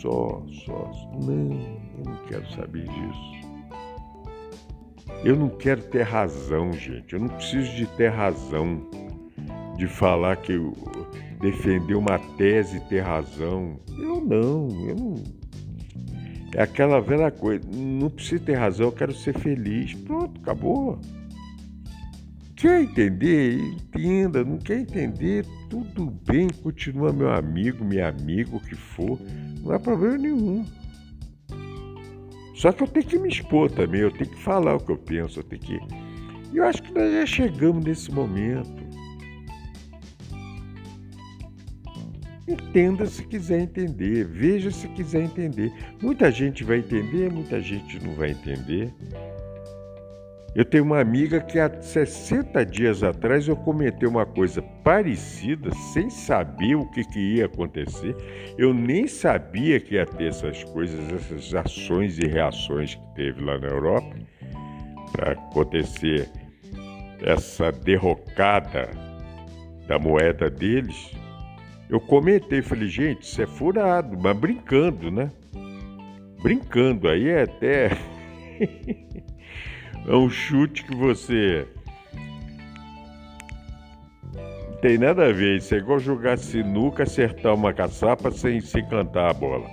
Só, só. Não, eu não quero saber disso. Eu não quero ter razão, gente. Eu não preciso de ter razão. De falar que eu defender uma tese e ter razão. Eu não, eu não. É aquela velha coisa. Não preciso ter razão, eu quero ser feliz. Pronto, acabou. Quer entender? Entenda. Não quer entender? Tudo bem, continua meu amigo, minha amiga, o que for. Não há problema nenhum. Só que eu tenho que me expor também, eu tenho que falar o que eu penso, eu tenho que. E eu acho que nós já chegamos nesse momento. Entenda se quiser entender, veja se quiser entender. Muita gente vai entender, muita gente não vai entender. Eu tenho uma amiga que há 60 dias atrás eu comentei uma coisa parecida, sem saber o que, que ia acontecer. Eu nem sabia que ia ter essas coisas, essas ações e reações que teve lá na Europa para acontecer essa derrocada da moeda deles. Eu comentei, falei, gente, isso é furado, mas brincando, né? Brincando, aí é até. (laughs) é um chute que você. Tem nada a ver, isso é igual jogar sinuca, acertar uma caçapa sem, sem cantar a bola.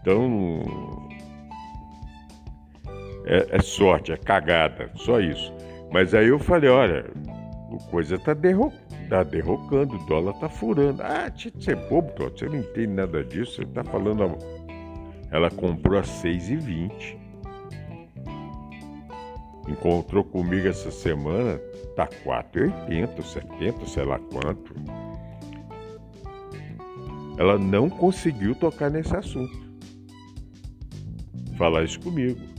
Então. É, é sorte, é cagada, só isso. Mas aí eu falei, olha, o coisa tá derrocando tá derrocando, o dólar tá furando. Ah, você é bobo, você não entende nada disso, você tá falando. Ela comprou a 6,20. Encontrou comigo essa semana, tá 4,80, 70, sei lá quanto. Ela não conseguiu tocar nesse assunto. Falar isso comigo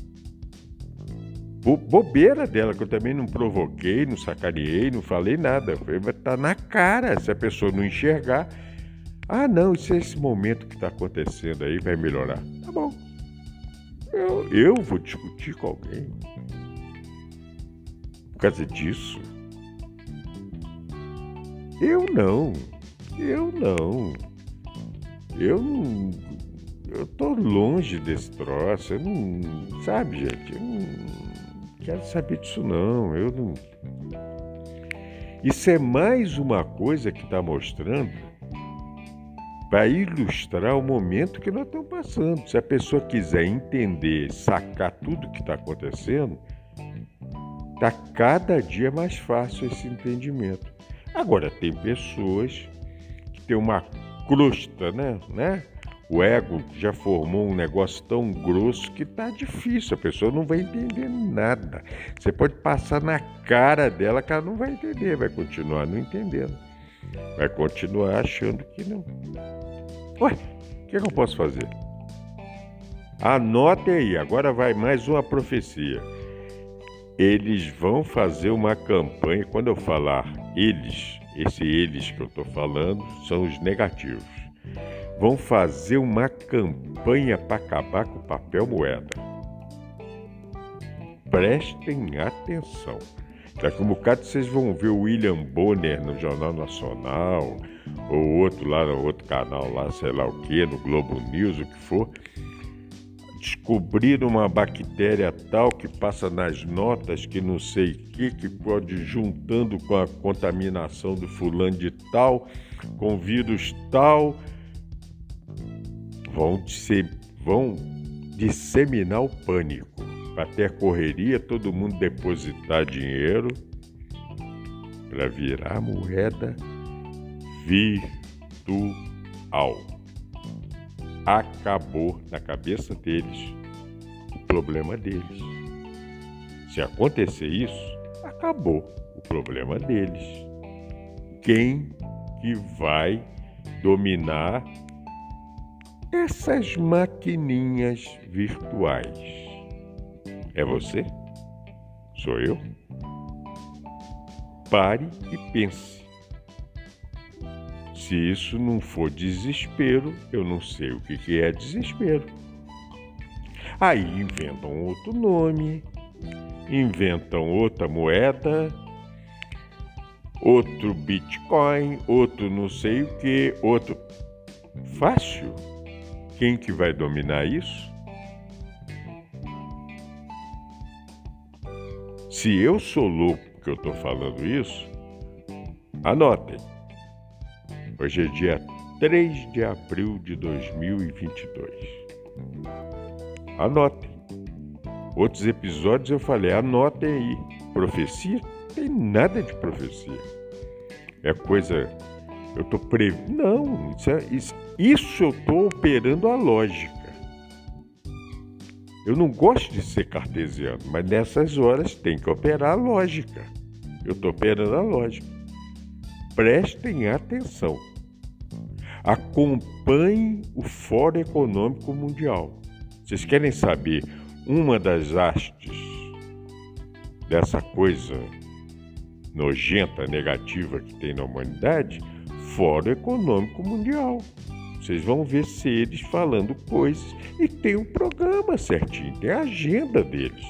bobeira dela, que eu também não provoquei, não sacaneei, não falei nada. Falei, tá na cara, se a pessoa não enxergar. Ah, não, isso é esse momento que está acontecendo aí, vai melhorar. Tá bom. Eu, eu vou discutir com alguém. Por causa disso. Eu não. Eu não. Eu não. Eu tô longe desse troço. Eu não. Sabe, gente? Eu não quero saber disso não, eu não. Isso é mais uma coisa que está mostrando para ilustrar o momento que nós estamos passando. Se a pessoa quiser entender, sacar tudo que está acontecendo, está cada dia mais fácil esse entendimento. Agora, tem pessoas que têm uma crosta, né? né? O ego já formou um negócio tão grosso que tá difícil, a pessoa não vai entender nada. Você pode passar na cara dela que ela não vai entender, vai continuar não entendendo. Vai continuar achando que não. Ué, o que, é que eu posso fazer? Anote aí, agora vai mais uma profecia. Eles vão fazer uma campanha, quando eu falar eles, esse eles que eu estou falando são os negativos vão fazer uma campanha para acabar com o papel moeda. Prestem atenção. Daqui a um bocado vocês vão ver o William Bonner no Jornal Nacional, ou outro lá no outro canal lá, sei lá o que, no Globo News, o que for. Descobrir uma bactéria tal que passa nas notas que não sei o que, que pode juntando com a contaminação do fulano de tal, com vírus tal vão, vão disseminar o pânico. Ter correria, todo mundo depositar dinheiro para virar moeda virtual. Acabou na cabeça deles o problema deles. Se acontecer isso, acabou o problema deles. Quem que vai dominar essas maquininhas virtuais. É você? Sou eu? Pare e pense. Se isso não for desespero, eu não sei o que é desespero. Aí inventam outro nome, inventam outra moeda, outro Bitcoin, outro não sei o que, outro. Fácil quem que vai dominar isso? Se eu sou louco que eu estou falando isso, anotem. Hoje é dia 3 de abril de 2022. Anotem. Outros episódios eu falei, anotem aí. Profecia? Tem nada de profecia. É coisa. Eu estou pre... Não, isso é, isso, isso eu estou operando a lógica. Eu não gosto de ser cartesiano, mas nessas horas tem que operar a lógica. Eu estou operando a lógica. Prestem atenção. Acompanhem o Fórum Econômico Mundial. Vocês querem saber uma das hastes dessa coisa nojenta, negativa que tem na humanidade? Fórum Econômico Mundial. Vocês vão ver seres falando coisas e tem um programa certinho, tem a agenda deles.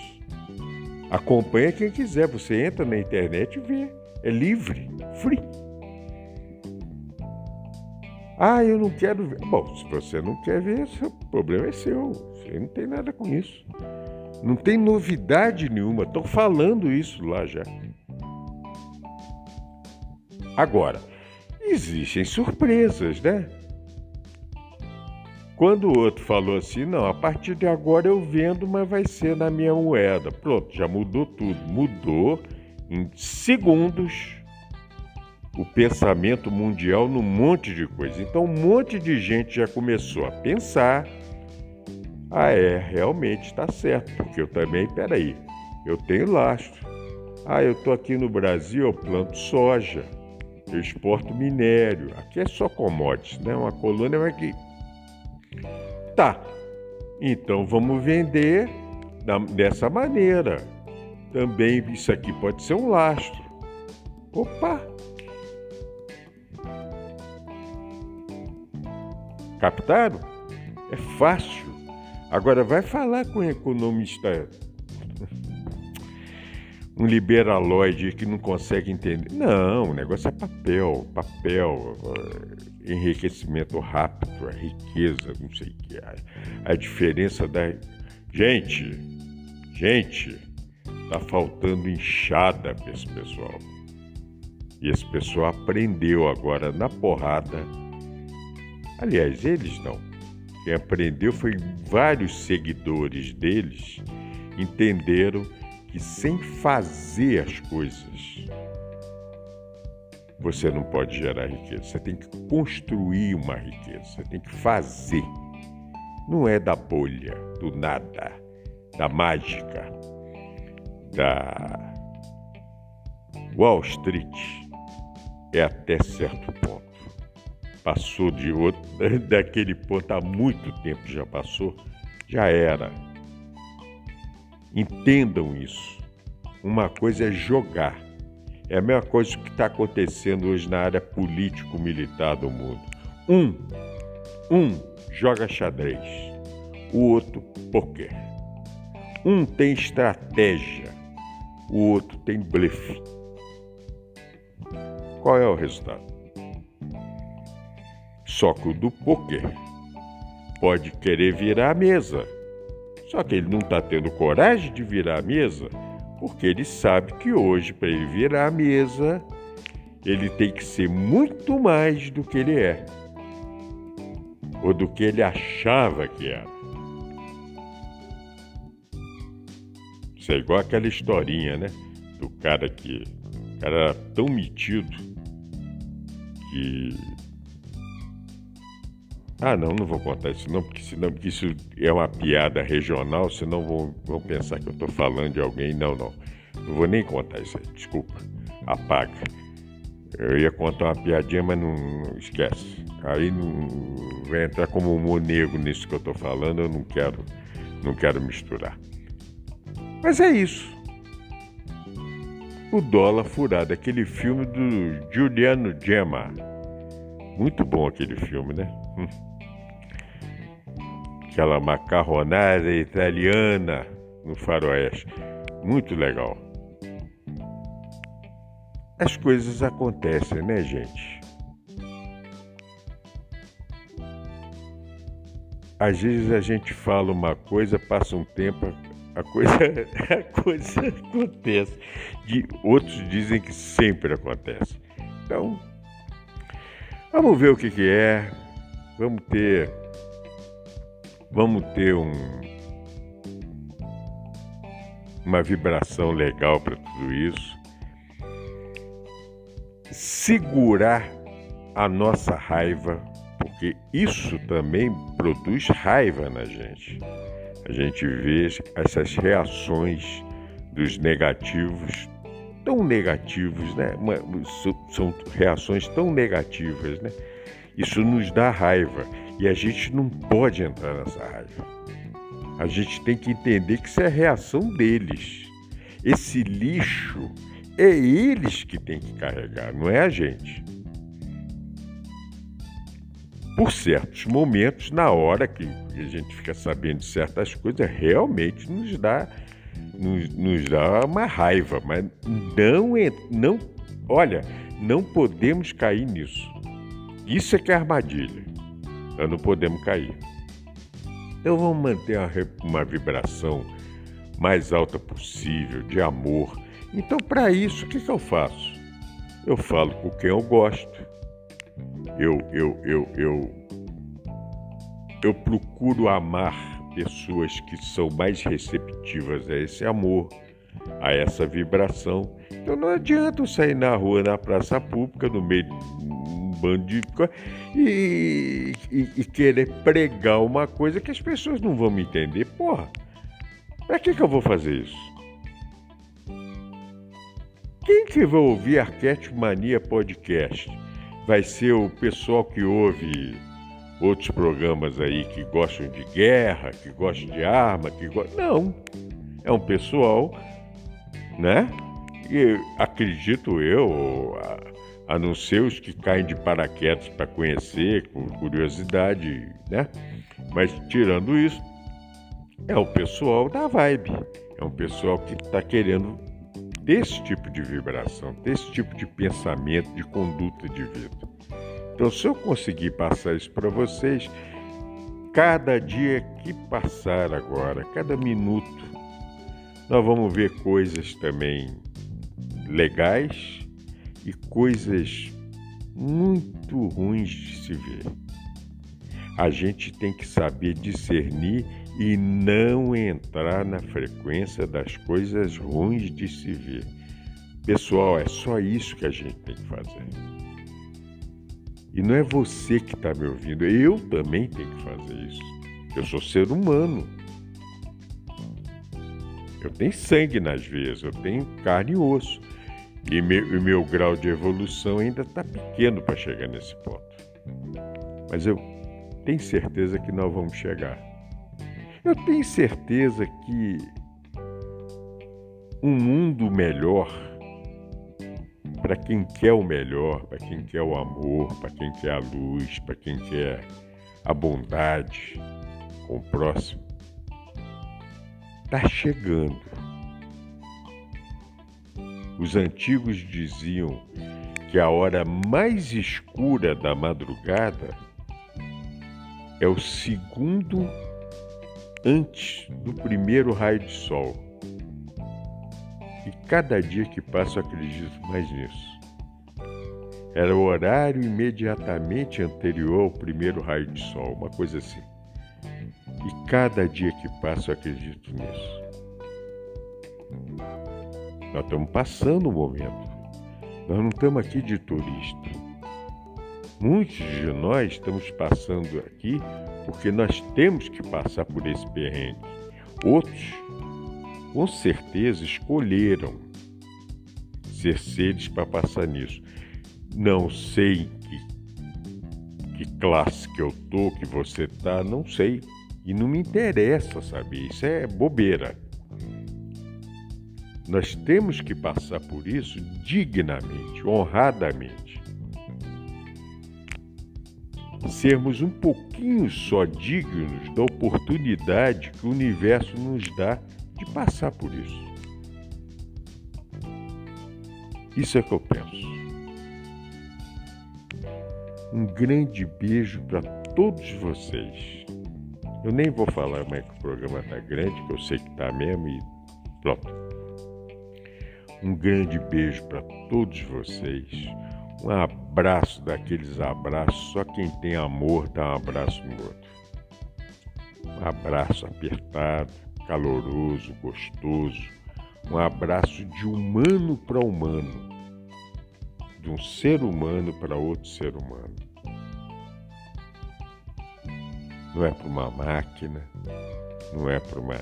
Acompanha quem quiser, você entra na internet e vê. É livre, free. Ah, eu não quero ver. Bom, se você não quer ver, o problema é seu. Você não tem nada com isso. Não tem novidade nenhuma. Estão falando isso lá já. Agora, existem surpresas, né? Quando o outro falou assim, não, a partir de agora eu vendo, mas vai ser na minha moeda. Pronto, já mudou tudo. Mudou em segundos o pensamento mundial num monte de coisa. Então, um monte de gente já começou a pensar: ah, é, realmente está certo, porque eu também, peraí, eu tenho lastro. Ah, eu estou aqui no Brasil, eu planto soja, eu exporto minério. Aqui é só commodities, né? Uma colônia vai que. Tá, então vamos vender dessa maneira. Também isso aqui pode ser um lastro. Opa! Captaram? É fácil. Agora vai falar com um economista, (laughs) um liberaloide que não consegue entender. Não, o negócio é papel, papel, eh, enriquecimento rápido, a riqueza, não sei o que. A, a diferença da. Gente, gente, tá faltando enxada para esse pessoal. E esse pessoal aprendeu agora na porrada Aliás, eles não. Quem aprendeu foi vários seguidores deles entenderam que sem fazer as coisas você não pode gerar riqueza. Você tem que construir uma riqueza, você tem que fazer. Não é da bolha, do nada, da mágica, da Wall Street. É até certo ponto passou de outro, (laughs) daquele ponto há muito tempo já passou, já era. Entendam isso. Uma coisa é jogar. É a mesma coisa que está acontecendo hoje na área político-militar do mundo. Um, um joga xadrez, o outro poker. Um tem estratégia, o outro tem blefe. Qual é o resultado? Só que o do poker pode querer virar a mesa. Só que ele não está tendo coragem de virar a mesa, porque ele sabe que hoje, para ele virar a mesa, ele tem que ser muito mais do que ele é, ou do que ele achava que era. Isso é igual aquela historinha, né? Do cara que o cara era tão metido que ah, não, não vou contar isso não, porque senão porque isso é uma piada regional, senão vão, vão pensar que eu estou falando de alguém. Não, não. Não vou nem contar isso aí, desculpa. Apaga. Eu ia contar uma piadinha, mas não, não esquece. Aí não vai entrar como humor negro nisso que eu estou falando, eu não quero, não quero misturar. Mas é isso. O Dólar Furado, aquele filme do Giuliano Gemma. Muito bom aquele filme, né? Hum aquela macarronada italiana no faroeste. Muito legal. As coisas acontecem, né, gente? Às vezes a gente fala uma coisa, passa um tempo, a coisa, (laughs) a coisa acontece. De, outros dizem que sempre acontece. Então, vamos ver o que, que é. Vamos ter vamos ter um, uma vibração legal para tudo isso. Segurar a nossa raiva, porque isso também produz raiva na gente. A gente vê essas reações dos negativos tão negativos, né? São reações tão negativas, né? Isso nos dá raiva. E a gente não pode entrar nessa raiva. A gente tem que entender que isso é a reação deles. Esse lixo é eles que têm que carregar, não é a gente. Por certos momentos, na hora que a gente fica sabendo de certas coisas, realmente nos dá, nos, nos dá uma raiva, mas não, não, olha, não podemos cair nisso. Isso é que é armadilha. Nós não podemos cair. Então vamos manter uma vibração mais alta possível, de amor. Então, para isso, o que, que eu faço? Eu falo com quem eu gosto. Eu, eu, eu, eu, eu procuro amar pessoas que são mais receptivas a esse amor, a essa vibração. Então não adianta eu sair na rua, na praça pública, no meio bando de e, e, e querer pregar uma coisa que as pessoas não vão me entender. Porra, para que, que eu vou fazer isso? Quem que vai ouvir Arquétipo Mania Podcast? Vai ser o pessoal que ouve outros programas aí que gostam de guerra, que gostam de arma, que go... não. É um pessoal, né? E acredito eu, a, não ser os que caem de paraquedas para conhecer, com curiosidade, né? Mas tirando isso, é o pessoal da vibe. É um pessoal que está querendo desse tipo de vibração, desse tipo de pensamento, de conduta de vida. Então, se eu conseguir passar isso para vocês, cada dia que passar agora, cada minuto, nós vamos ver coisas também legais e coisas muito ruins de se ver. A gente tem que saber discernir e não entrar na frequência das coisas ruins de se ver. Pessoal, é só isso que a gente tem que fazer. E não é você que está me ouvindo, eu também tenho que fazer isso. Eu sou ser humano. Eu tenho sangue nas veias, eu tenho carne e osso. E meu, meu grau de evolução ainda está pequeno para chegar nesse ponto. Mas eu tenho certeza que nós vamos chegar. Eu tenho certeza que um mundo melhor para quem quer o melhor, para quem quer o amor, para quem quer a luz, para quem quer a bondade com o próximo, está chegando. Os antigos diziam que a hora mais escura da madrugada é o segundo antes do primeiro raio de sol. E cada dia que passa eu acredito mais nisso. Era o horário imediatamente anterior ao primeiro raio de sol, uma coisa assim. E cada dia que passa eu acredito nisso. Nós estamos passando o momento. Nós não estamos aqui de turista. Muitos de nós estamos passando aqui porque nós temos que passar por esse perrengue. Outros, com certeza, escolheram ser seres para passar nisso. Não sei que, que classe que eu tô, que você tá, não sei. E não me interessa saber, isso é bobeira. Nós temos que passar por isso dignamente, honradamente sermos um pouquinho só dignos da oportunidade que o universo nos dá de passar por isso. Isso é que eu penso. Um grande beijo para todos vocês. Eu nem vou falar mais que o programa está grande, que eu sei que está mesmo e pronto. Um grande beijo para todos vocês. Um abraço daqueles abraços, só quem tem amor dá um abraço no outro. Um abraço apertado, caloroso, gostoso. Um abraço de humano para humano. De um ser humano para outro ser humano. Não é para uma máquina, não é para uma.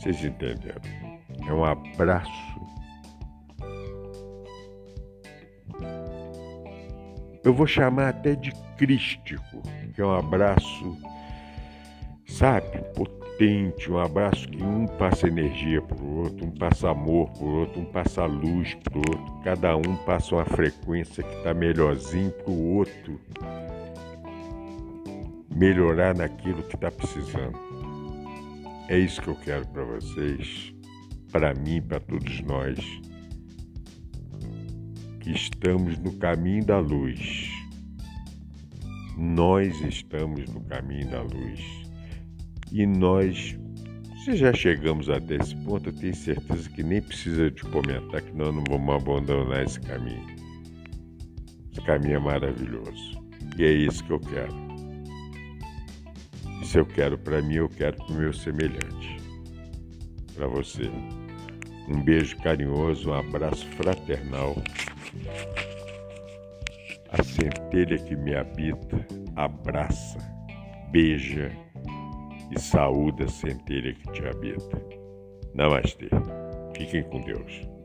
Vocês entenderam? É um abraço eu vou chamar até de crístico, que é um abraço, sabe, potente, um abraço que um passa energia para o outro, um passa amor para o outro, um passa luz para o outro, cada um passa uma frequência que está melhorzinho para o outro melhorar naquilo que está precisando. É isso que eu quero para vocês, para mim, para todos nós. que estamos no caminho da luz. Nós estamos no caminho da luz. E nós, se já chegamos até esse ponto, eu tenho certeza que nem precisa de comentar que nós não vamos abandonar esse caminho. Esse caminho é maravilhoso. E é isso que eu quero. Se eu quero para mim, eu quero para o meu semelhante. Para você. Um beijo carinhoso, um abraço fraternal. A centelha que me habita abraça, beija e saúda a centelha que te habita. Namastê. Fiquem com Deus.